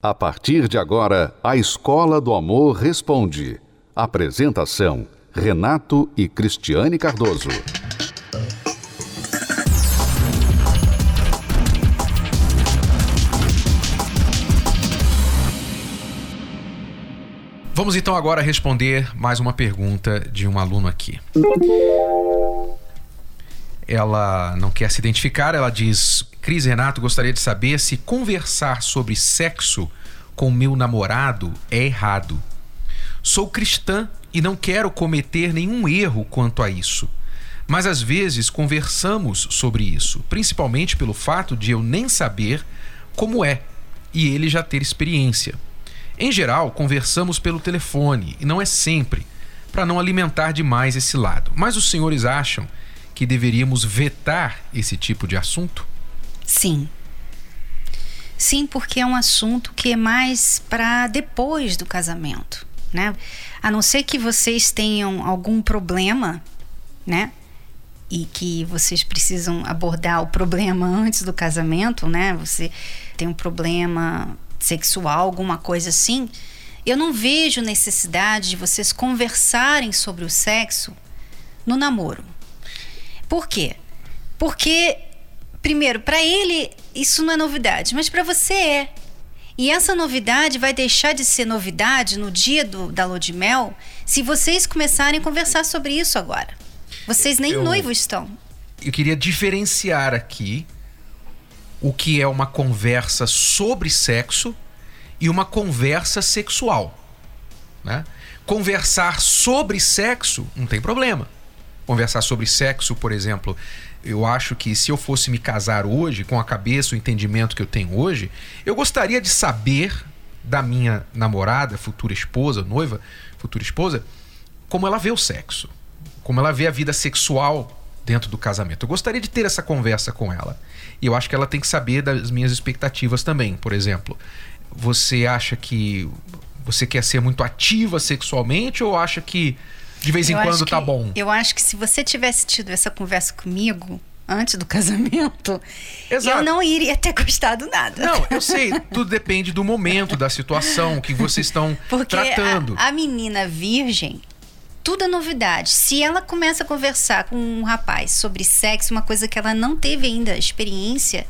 A partir de agora, a Escola do Amor Responde. Apresentação: Renato e Cristiane Cardoso. Vamos então agora responder mais uma pergunta de um aluno aqui. Ela não quer se identificar, ela diz: Cris Renato, gostaria de saber se conversar sobre sexo com meu namorado é errado. Sou cristã e não quero cometer nenhum erro quanto a isso. Mas às vezes conversamos sobre isso, principalmente pelo fato de eu nem saber como é e ele já ter experiência. Em geral, conversamos pelo telefone e não é sempre, para não alimentar demais esse lado. Mas os senhores acham que deveríamos vetar esse tipo de assunto? Sim. Sim, porque é um assunto que é mais para depois do casamento, né? A não ser que vocês tenham algum problema, né? E que vocês precisam abordar o problema antes do casamento, né? Você tem um problema sexual, alguma coisa assim. Eu não vejo necessidade de vocês conversarem sobre o sexo no namoro. Por quê? Porque, primeiro, para ele isso não é novidade, mas para você é. E essa novidade vai deixar de ser novidade no dia do, da lua de mel se vocês começarem a conversar sobre isso agora. Vocês nem eu, noivos estão. Eu queria diferenciar aqui o que é uma conversa sobre sexo e uma conversa sexual. Né? Conversar sobre sexo não tem problema conversar sobre sexo, por exemplo, eu acho que se eu fosse me casar hoje, com a cabeça, o entendimento que eu tenho hoje, eu gostaria de saber da minha namorada, futura esposa, noiva, futura esposa, como ela vê o sexo, como ela vê a vida sexual dentro do casamento. Eu gostaria de ter essa conversa com ela. E eu acho que ela tem que saber das minhas expectativas também. Por exemplo, você acha que você quer ser muito ativa sexualmente ou acha que de vez em eu quando tá bom. Eu acho que se você tivesse tido essa conversa comigo antes do casamento, Exato. eu não iria ter gostado nada. Não, eu sei, tudo depende do momento, da situação que vocês estão Porque tratando. A, a menina virgem, tudo é novidade. Se ela começa a conversar com um rapaz sobre sexo, uma coisa que ela não teve ainda experiência,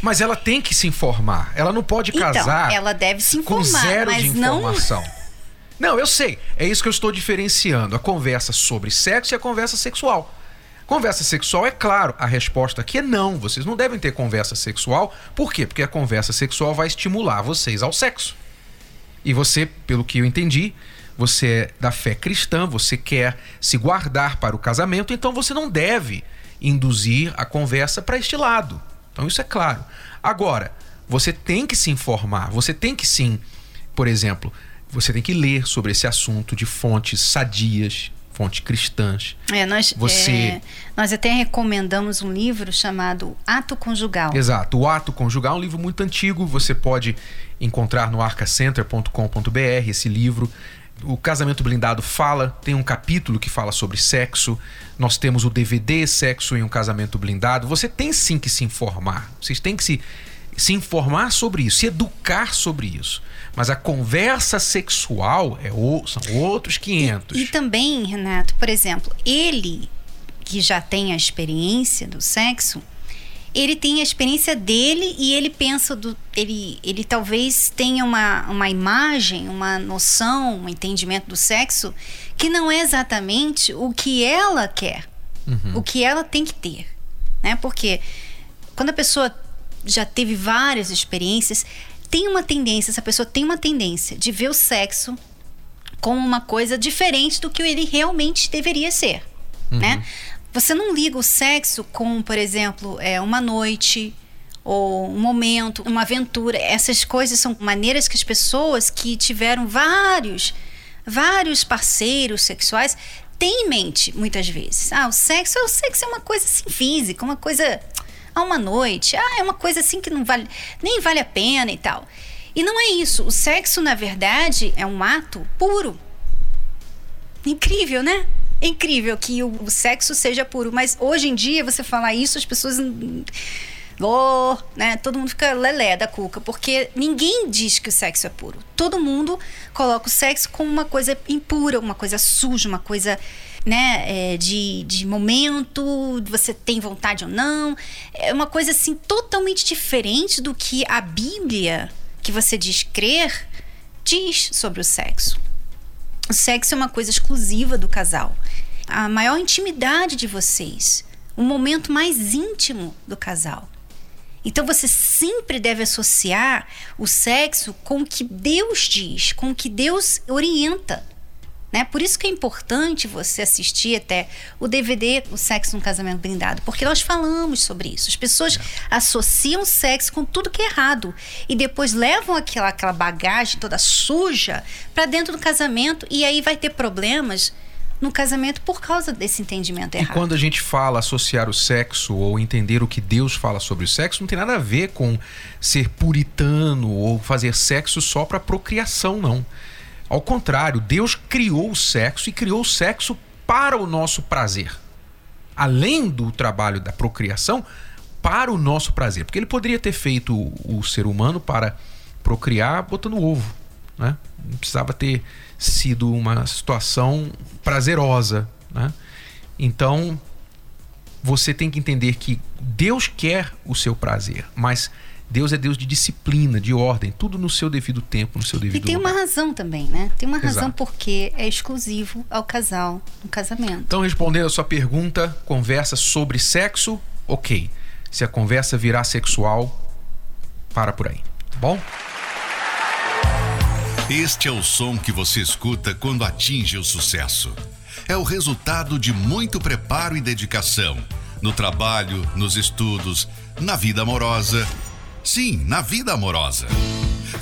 mas ela tem que se informar. Ela não pode então, casar. Então, ela deve se informar, com zero mas de informação. Não... Não, eu sei. É isso que eu estou diferenciando. A conversa sobre sexo e a conversa sexual. Conversa sexual, é claro, a resposta aqui é não. Vocês não devem ter conversa sexual. Por quê? Porque a conversa sexual vai estimular vocês ao sexo. E você, pelo que eu entendi, você é da fé cristã, você quer se guardar para o casamento, então você não deve induzir a conversa para este lado. Então isso é claro. Agora, você tem que se informar, você tem que sim, por exemplo, você tem que ler sobre esse assunto de fontes sadias, fontes cristãs. É, nós, você... É, nós até recomendamos um livro chamado Ato Conjugal. Exato, o Ato Conjugal é um livro muito antigo, você pode encontrar no arcacenter.com.br esse livro. O Casamento Blindado fala, tem um capítulo que fala sobre sexo. Nós temos o DVD Sexo em um Casamento Blindado. Você tem sim que se informar. Vocês têm que se se informar sobre isso, se educar sobre isso. Mas a conversa sexual é o, são outros 500. E, e também, Renato, por exemplo, ele que já tem a experiência do sexo, ele tem a experiência dele e ele pensa do ele ele talvez tenha uma, uma imagem, uma noção, um entendimento do sexo que não é exatamente o que ela quer, uhum. o que ela tem que ter, né? Porque quando a pessoa já teve várias experiências, tem uma tendência, essa pessoa tem uma tendência de ver o sexo como uma coisa diferente do que ele realmente deveria ser, uhum. né? Você não liga o sexo com, por exemplo, é, uma noite ou um momento, uma aventura. Essas coisas são maneiras que as pessoas que tiveram vários, vários parceiros sexuais têm em mente muitas vezes. Ah, o sexo, o sexo é uma coisa assim física, uma coisa a uma noite. Ah, é uma coisa assim que não vale, nem vale a pena e tal. E não é isso. O sexo, na verdade, é um ato puro. Incrível, né? É incrível que o, o sexo seja puro, mas hoje em dia você falar isso, as pessoas oh, né? Todo mundo fica lelé da cuca, porque ninguém diz que o sexo é puro. Todo mundo coloca o sexo como uma coisa impura, uma coisa suja, uma coisa né, é, de, de momento, você tem vontade ou não. É uma coisa assim totalmente diferente do que a Bíblia, que você diz crer, diz sobre o sexo. O sexo é uma coisa exclusiva do casal. A maior intimidade de vocês, o momento mais íntimo do casal. Então você sempre deve associar o sexo com o que Deus diz, com o que Deus orienta. Né? Por isso que é importante você assistir até o DVD O Sexo no Casamento Blindado, porque nós falamos sobre isso. As pessoas é. associam sexo com tudo que é errado e depois levam aquela, aquela bagagem toda suja para dentro do casamento e aí vai ter problemas no casamento por causa desse entendimento errado. E quando a gente fala associar o sexo ou entender o que Deus fala sobre o sexo, não tem nada a ver com ser puritano ou fazer sexo só para procriação, não. Ao contrário, Deus criou o sexo e criou o sexo para o nosso prazer. Além do trabalho da procriação, para o nosso prazer. Porque ele poderia ter feito o, ser humano para procriar botando ovo. Né? Não precisava ter sido uma situação prazerosa. Né? Então, você tem que entender que Deus quer o seu prazer, mas Deus é Deus de disciplina, de ordem, tudo no seu devido tempo, no seu devido E tem lugar. uma razão também, né? Tem uma razão Exato. porque é exclusivo ao casal no casamento. Então, respondendo a sua pergunta, conversa sobre sexo, ok. Se a conversa virar sexual, para por aí, tá bom? Este é o som que você escuta quando atinge o sucesso. É o resultado de muito preparo e dedicação no trabalho, nos estudos, na vida amorosa Sim, na vida amorosa.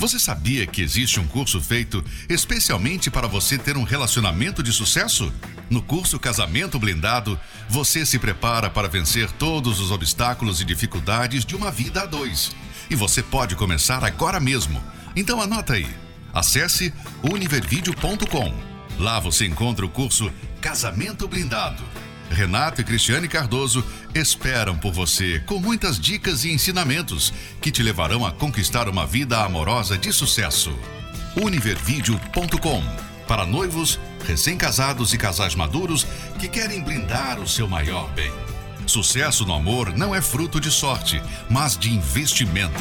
Você sabia que existe um curso feito especialmente para você ter um relacionamento de sucesso? No curso Casamento Blindado, você se prepara para vencer todos os obstáculos e dificuldades de uma vida a dois. E você pode começar agora mesmo. Então anota aí. Acesse univervideo.com. Lá você encontra o curso Casamento Blindado Renato e Cristiane Cardoso esperam por você com muitas dicas e ensinamentos que te levarão a conquistar uma vida amorosa de sucesso. Univervideo.com para noivos, recém-casados e casais maduros que querem brindar o seu maior bem. Sucesso no amor não é fruto de sorte, mas de investimento.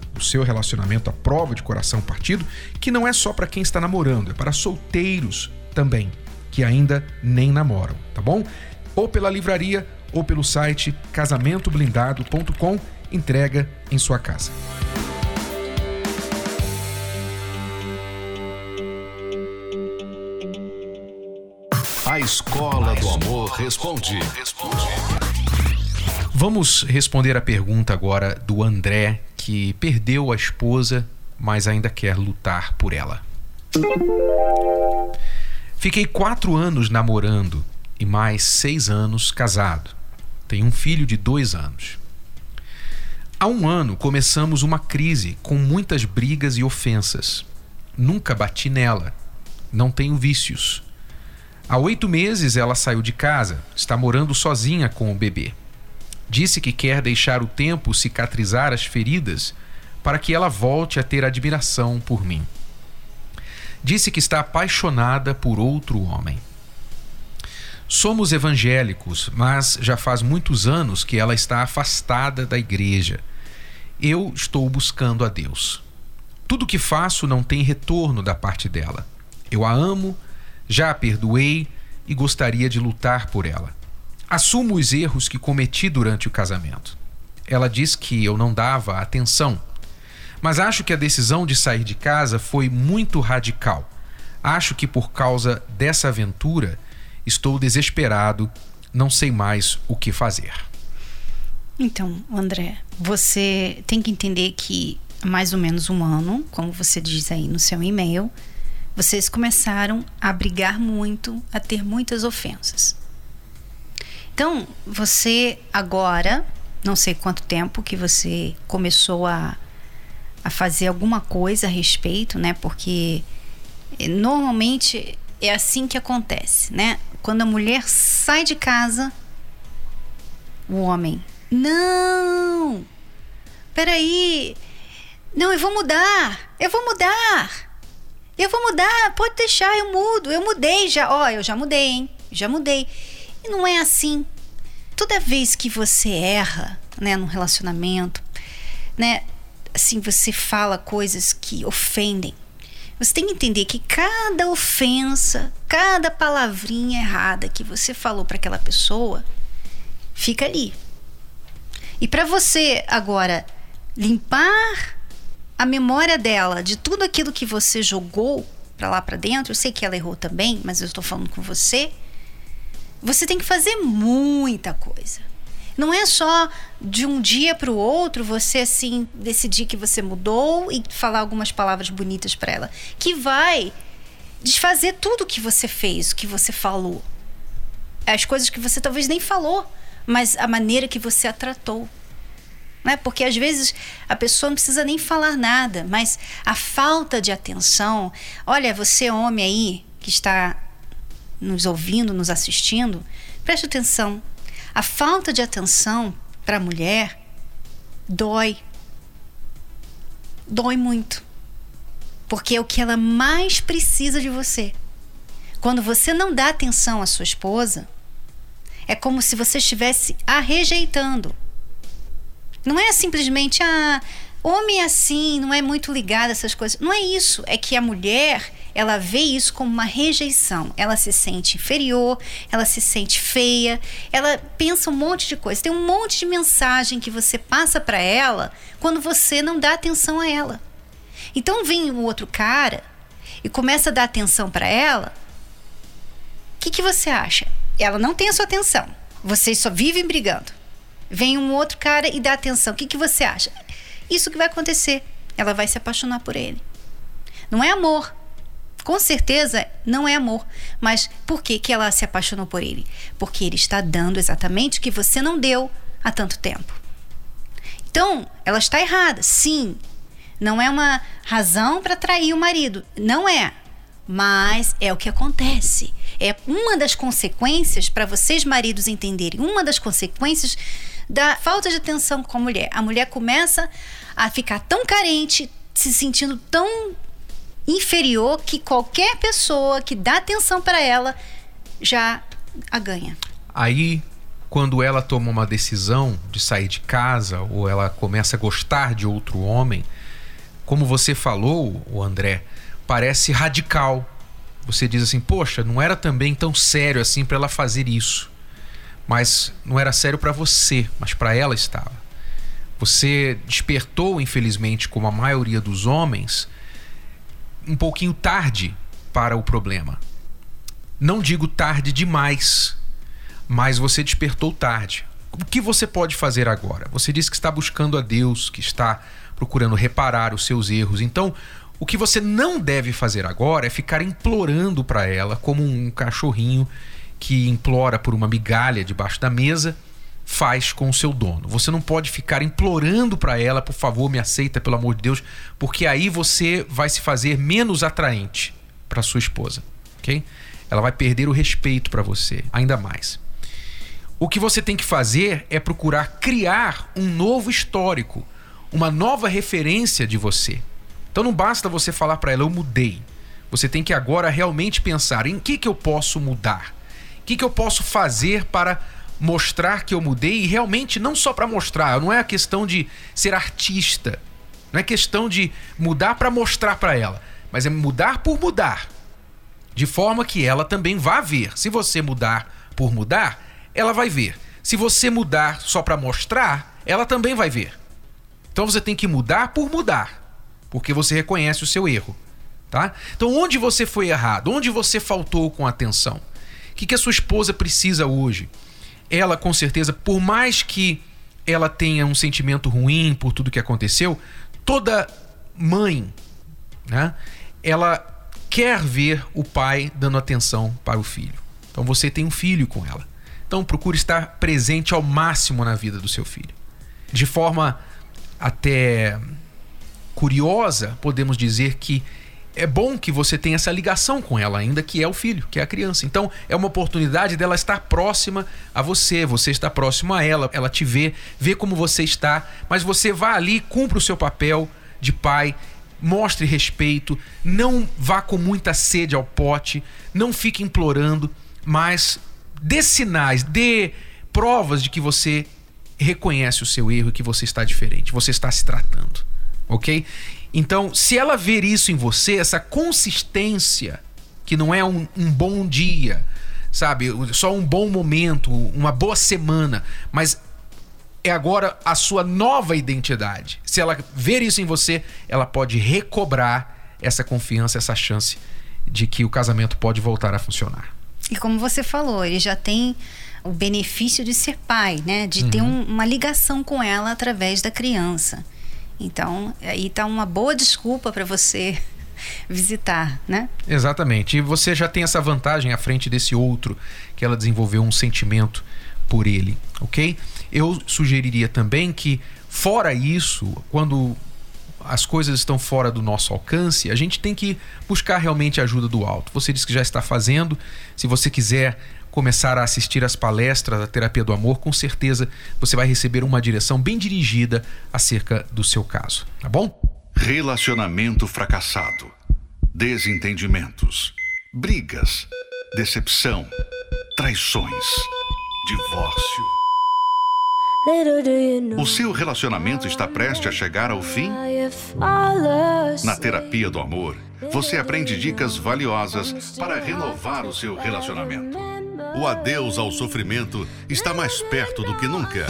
o seu relacionamento à prova de coração partido, que não é só para quem está namorando, é para solteiros também, que ainda nem namoram, tá bom? ou pela livraria ou pelo site casamentoblindado.com, entrega em sua casa. A Escola do Amor Responde. Vamos responder a pergunta agora do André, que perdeu a esposa, mas ainda quer lutar por ela. Fiquei quatro anos namorando e mais seis anos casado. Tenho um filho de dois anos. Há um ano começamos uma crise com muitas brigas e ofensas. Nunca bati nela. Não tenho vícios. Há oito meses ela saiu de casa, está morando sozinha com o bebê. Disse que quer deixar o tempo cicatrizar as feridas para que ela volte a ter admiração por mim. Disse que está apaixonada por outro homem. Somos evangélicos, mas já faz muitos anos que ela está afastada da igreja. Eu estou buscando a Deus. Tudo que faço não tem retorno da parte dela. Eu a amo, já a perdoei e gostaria de lutar por ela. Assumo os erros que cometi durante o casamento. Ela diz que eu não dava atenção, mas acho que a decisão de sair de casa foi muito radical. Acho que por causa dessa aventura estou desesperado, não sei mais o que fazer. Então, André, você tem que entender que há mais ou menos um ano, como você diz aí no seu e-mail, vocês começaram a brigar muito, a ter muitas ofensas. Então, você agora, não sei quanto tempo que você começou a, a fazer alguma coisa a respeito, né? Porque eh, normalmente é assim que acontece, né? Quando a mulher sai de casa, o homem, não, peraí, não, eu vou mudar, eu vou mudar. Eu vou mudar, pode deixar, eu mudo. Eu mudei já. Ó, oh, eu já mudei, hein? Já mudei. E não é assim. Toda vez que você erra, né, num relacionamento, né, assim, você fala coisas que ofendem. Você tem que entender que cada ofensa, cada palavrinha errada que você falou para aquela pessoa, fica ali. E para você agora limpar a memória dela de tudo aquilo que você jogou para lá para dentro, eu sei que ela errou também, mas eu estou falando com você. Você tem que fazer muita coisa. Não é só de um dia para o outro você assim decidir que você mudou e falar algumas palavras bonitas para ela, que vai desfazer tudo que você fez, o que você falou. As coisas que você talvez nem falou, mas a maneira que você a tratou né? Porque às vezes a pessoa não precisa nem falar nada, mas a falta de atenção. Olha, você, homem aí, que está nos ouvindo, nos assistindo, preste atenção. A falta de atenção para a mulher dói. Dói muito. Porque é o que ela mais precisa de você. Quando você não dá atenção à sua esposa, é como se você estivesse a rejeitando. Não é simplesmente, ah, homem é assim, não é muito ligado a essas coisas. Não é isso. É que a mulher, ela vê isso como uma rejeição. Ela se sente inferior, ela se sente feia, ela pensa um monte de coisa. Tem um monte de mensagem que você passa para ela quando você não dá atenção a ela. Então vem o outro cara e começa a dar atenção para ela. O que, que você acha? Ela não tem a sua atenção. Vocês só vivem brigando. Vem um outro cara e dá atenção. O que, que você acha? Isso que vai acontecer. Ela vai se apaixonar por ele. Não é amor. Com certeza não é amor. Mas por que, que ela se apaixonou por ele? Porque ele está dando exatamente o que você não deu há tanto tempo. Então, ela está errada, sim. Não é uma razão para trair o marido. Não é. Mas é o que acontece. É uma das consequências para vocês, maridos, entenderem. Uma das consequências da falta de atenção com a mulher. A mulher começa a ficar tão carente, se sentindo tão inferior que qualquer pessoa que dá atenção para ela já a ganha. Aí, quando ela toma uma decisão de sair de casa ou ela começa a gostar de outro homem, como você falou, o André, parece radical. Você diz assim: "Poxa, não era também tão sério assim para ela fazer isso" mas não era sério para você, mas para ela estava. Você despertou, infelizmente, como a maioria dos homens, um pouquinho tarde para o problema. Não digo tarde demais, mas você despertou tarde. O que você pode fazer agora? Você disse que está buscando a Deus, que está procurando reparar os seus erros. Então, o que você não deve fazer agora é ficar implorando para ela como um cachorrinho que implora por uma migalha debaixo da mesa faz com o seu dono. Você não pode ficar implorando para ela, por favor, me aceita, pelo amor de Deus, porque aí você vai se fazer menos atraente para sua esposa, ok? Ela vai perder o respeito para você, ainda mais. O que você tem que fazer é procurar criar um novo histórico, uma nova referência de você. Então não basta você falar para ela, eu mudei. Você tem que agora realmente pensar em que, que eu posso mudar que, que eu posso fazer para mostrar que eu mudei e realmente não só para mostrar, não é a questão de ser artista, não é questão de mudar para mostrar para ela, mas é mudar por mudar, de forma que ela também vá ver. Se você mudar por mudar, ela vai ver. Se você mudar só para mostrar, ela também vai ver. Então você tem que mudar por mudar, porque você reconhece o seu erro, tá? Então onde você foi errado, onde você faltou com atenção, o que, que a sua esposa precisa hoje? Ela com certeza, por mais que ela tenha um sentimento ruim por tudo que aconteceu, toda mãe, né? Ela quer ver o pai dando atenção para o filho. Então você tem um filho com ela. Então procure estar presente ao máximo na vida do seu filho. De forma até curiosa, podemos dizer que é bom que você tenha essa ligação com ela, ainda que é o filho, que é a criança. Então, é uma oportunidade dela estar próxima a você, você está próximo a ela, ela te vê, vê como você está, mas você vá ali, cumpra o seu papel de pai, mostre respeito, não vá com muita sede ao pote, não fique implorando, mas dê sinais, dê provas de que você reconhece o seu erro e que você está diferente, você está se tratando, ok? Então, se ela ver isso em você, essa consistência, que não é um, um bom dia, sabe, só um bom momento, uma boa semana, mas é agora a sua nova identidade. Se ela ver isso em você, ela pode recobrar essa confiança, essa chance de que o casamento pode voltar a funcionar. E como você falou, ele já tem o benefício de ser pai, né? De uhum. ter um, uma ligação com ela através da criança. Então, aí tá uma boa desculpa para você visitar, né? Exatamente. E você já tem essa vantagem à frente desse outro que ela desenvolveu um sentimento por ele, ok? Eu sugeriria também que, fora isso, quando as coisas estão fora do nosso alcance, a gente tem que buscar realmente a ajuda do alto. Você disse que já está fazendo. Se você quiser começar a assistir às palestras da terapia do amor, com certeza você vai receber uma direção bem dirigida acerca do seu caso, tá bom? Relacionamento fracassado, desentendimentos, brigas, decepção, traições, divórcio. O seu relacionamento está prestes a chegar ao fim? Na terapia do amor, você aprende dicas valiosas para renovar o seu relacionamento. O adeus ao sofrimento está mais perto do que nunca.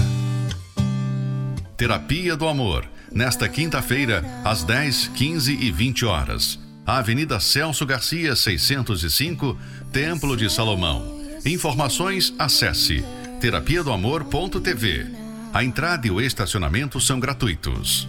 Terapia do Amor, nesta quinta-feira, às 10, 15 e 20 horas. Avenida Celso Garcia, 605, Templo de Salomão. Informações, acesse terapia do amor.tv. A entrada e o estacionamento são gratuitos.